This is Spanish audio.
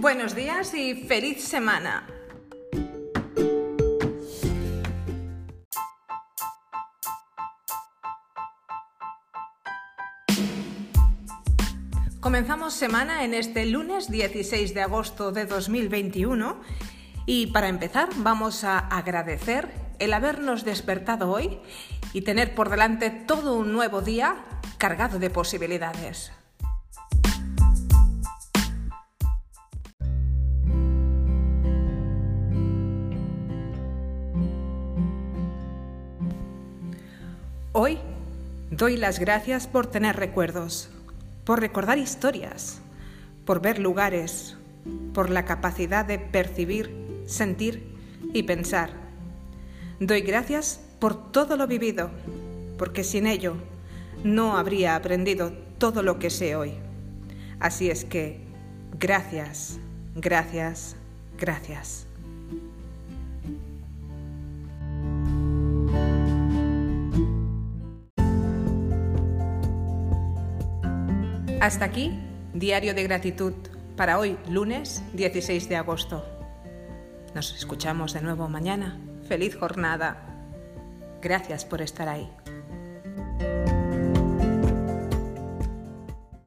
Buenos días y feliz semana. Comenzamos semana en este lunes 16 de agosto de 2021 y para empezar vamos a agradecer el habernos despertado hoy y tener por delante todo un nuevo día cargado de posibilidades. Hoy doy las gracias por tener recuerdos, por recordar historias, por ver lugares, por la capacidad de percibir, sentir y pensar. Doy gracias por todo lo vivido, porque sin ello no habría aprendido todo lo que sé hoy. Así es que, gracias, gracias, gracias. Hasta aquí, Diario de Gratitud para hoy, lunes 16 de agosto. Nos escuchamos de nuevo mañana. Feliz jornada. Gracias por estar ahí.